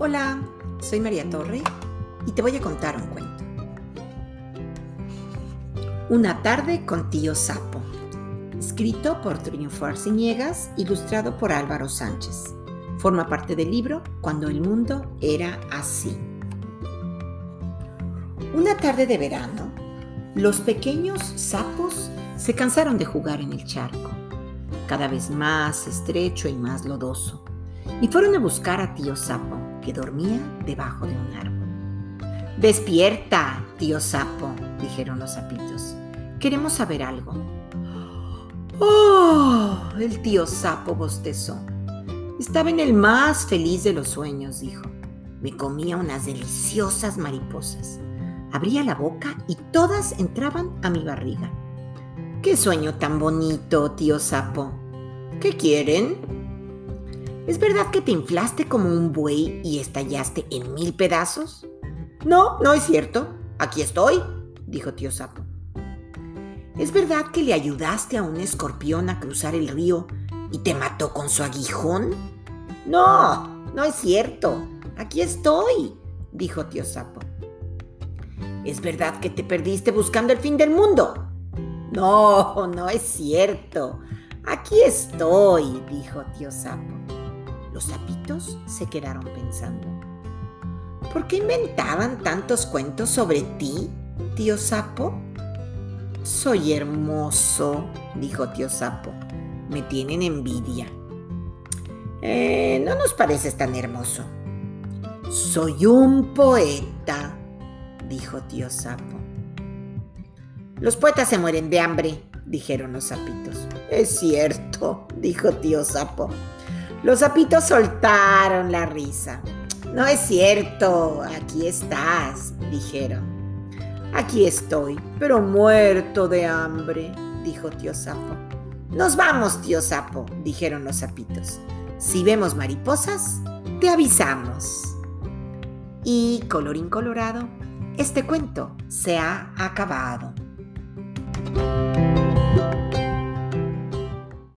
Hola, soy María Torre y te voy a contar un cuento. Una tarde con tío Sapo, escrito por Triunfo Arciniegas, ilustrado por Álvaro Sánchez. Forma parte del libro Cuando el mundo era así. Una tarde de verano, los pequeños sapos se cansaron de jugar en el charco, cada vez más estrecho y más lodoso, y fueron a buscar a tío Sapo que dormía debajo de un árbol. Despierta, tío sapo, dijeron los sapitos. Queremos saber algo. Oh, el tío sapo bostezó. Estaba en el más feliz de los sueños, dijo. Me comía unas deliciosas mariposas. Abría la boca y todas entraban a mi barriga. ¡Qué sueño tan bonito, tío sapo! ¿Qué quieren? ¿Es verdad que te inflaste como un buey y estallaste en mil pedazos? No, no es cierto. Aquí estoy, dijo tío Sapo. ¿Es verdad que le ayudaste a un escorpión a cruzar el río y te mató con su aguijón? No, no es cierto. Aquí estoy, dijo tío Sapo. ¿Es verdad que te perdiste buscando el fin del mundo? No, no es cierto. Aquí estoy, dijo tío Sapo. Los sapitos se quedaron pensando. ¿Por qué inventaban tantos cuentos sobre ti, tío sapo? Soy hermoso, dijo tío sapo. Me tienen envidia. Eh, no nos pareces tan hermoso. Soy un poeta, dijo tío sapo. Los poetas se mueren de hambre, dijeron los sapitos. Es cierto, dijo tío sapo. Los sapitos soltaron la risa. No es cierto, aquí estás, dijeron. Aquí estoy, pero muerto de hambre, dijo tío Sapo. Nos vamos, tío Sapo, dijeron los sapitos. Si vemos mariposas, te avisamos. Y, colorín colorado, este cuento se ha acabado.